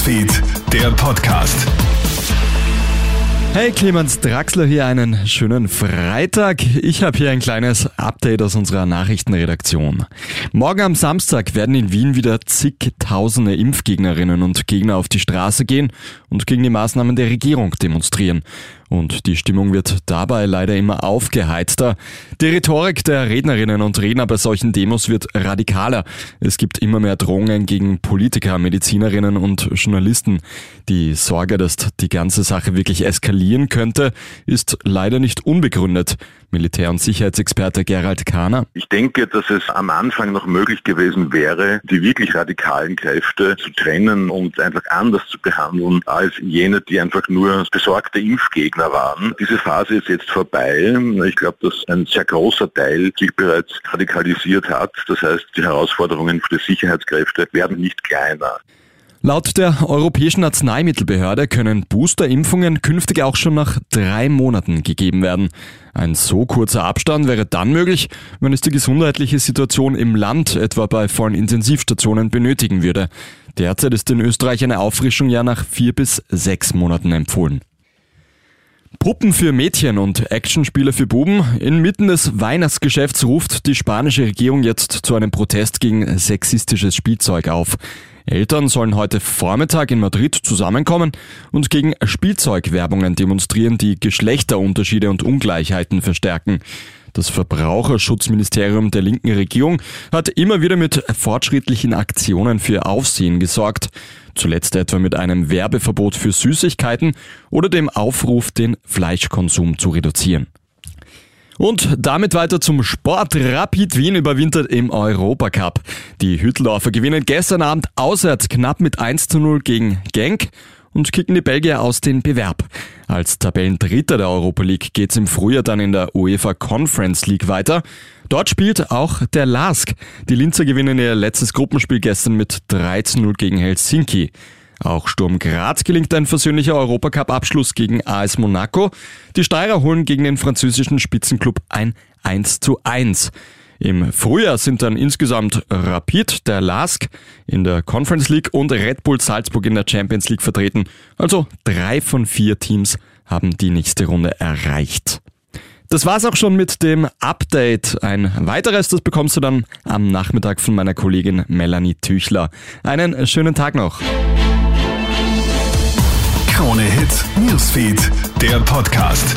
Newsfeed, der Podcast. Hey, Clemens Draxler hier, einen schönen Freitag. Ich habe hier ein kleines Update aus unserer Nachrichtenredaktion. Morgen am Samstag werden in Wien wieder zigtausende Impfgegnerinnen und Gegner auf die Straße gehen und gegen die Maßnahmen der Regierung demonstrieren. Und die Stimmung wird dabei leider immer aufgeheizter. Die Rhetorik der Rednerinnen und Redner bei solchen Demos wird radikaler. Es gibt immer mehr Drohungen gegen Politiker, Medizinerinnen und Journalisten. Die Sorge, dass die ganze Sache wirklich eskalieren könnte, ist leider nicht unbegründet. Militär- und Sicherheitsexperte Gerald Kahner. Ich denke, dass es am Anfang noch möglich gewesen wäre, die wirklich radikalen Kräfte zu trennen und einfach anders zu behandeln als jene, die einfach nur besorgte Impfgegner waren. Diese Phase ist jetzt vorbei. Ich glaube, dass ein sehr großer Teil sich bereits radikalisiert hat. Das heißt, die Herausforderungen für die Sicherheitskräfte werden nicht kleiner. Laut der Europäischen Arzneimittelbehörde können Boosterimpfungen künftig auch schon nach drei Monaten gegeben werden. Ein so kurzer Abstand wäre dann möglich, wenn es die gesundheitliche Situation im Land etwa bei vollen Intensivstationen benötigen würde. Derzeit ist in Österreich eine Auffrischung ja nach vier bis sechs Monaten empfohlen. Puppen für Mädchen und Actionspiele für Buben. Inmitten des Weihnachtsgeschäfts ruft die spanische Regierung jetzt zu einem Protest gegen sexistisches Spielzeug auf. Eltern sollen heute Vormittag in Madrid zusammenkommen und gegen Spielzeugwerbungen demonstrieren, die Geschlechterunterschiede und Ungleichheiten verstärken. Das Verbraucherschutzministerium der linken Regierung hat immer wieder mit fortschrittlichen Aktionen für Aufsehen gesorgt. Zuletzt etwa mit einem Werbeverbot für Süßigkeiten oder dem Aufruf, den Fleischkonsum zu reduzieren. Und damit weiter zum Sport. Rapid Wien überwintert im Europacup. Die Hütteldorfer gewinnen gestern Abend auswärts knapp mit 1 zu 0 gegen Genk und kicken die Belgier aus den Bewerb. Als Tabellendritter der Europa League geht's im Frühjahr dann in der UEFA Conference League weiter. Dort spielt auch der LASK. Die Linzer gewinnen ihr letztes Gruppenspiel gestern mit 3 zu 0 gegen Helsinki. Auch Sturm Graz gelingt ein versöhnlicher Europacup-Abschluss gegen AS Monaco. Die Steirer holen gegen den französischen Spitzenklub ein 1 zu 1. Im Frühjahr sind dann insgesamt Rapid, der LASK in der Conference League und Red Bull Salzburg in der Champions League vertreten. Also drei von vier Teams haben die nächste Runde erreicht. Das war's auch schon mit dem Update. Ein weiteres, das bekommst du dann am Nachmittag von meiner Kollegin Melanie Tüchler. Einen schönen Tag noch. Krone Hits, Newsfeed, der Podcast.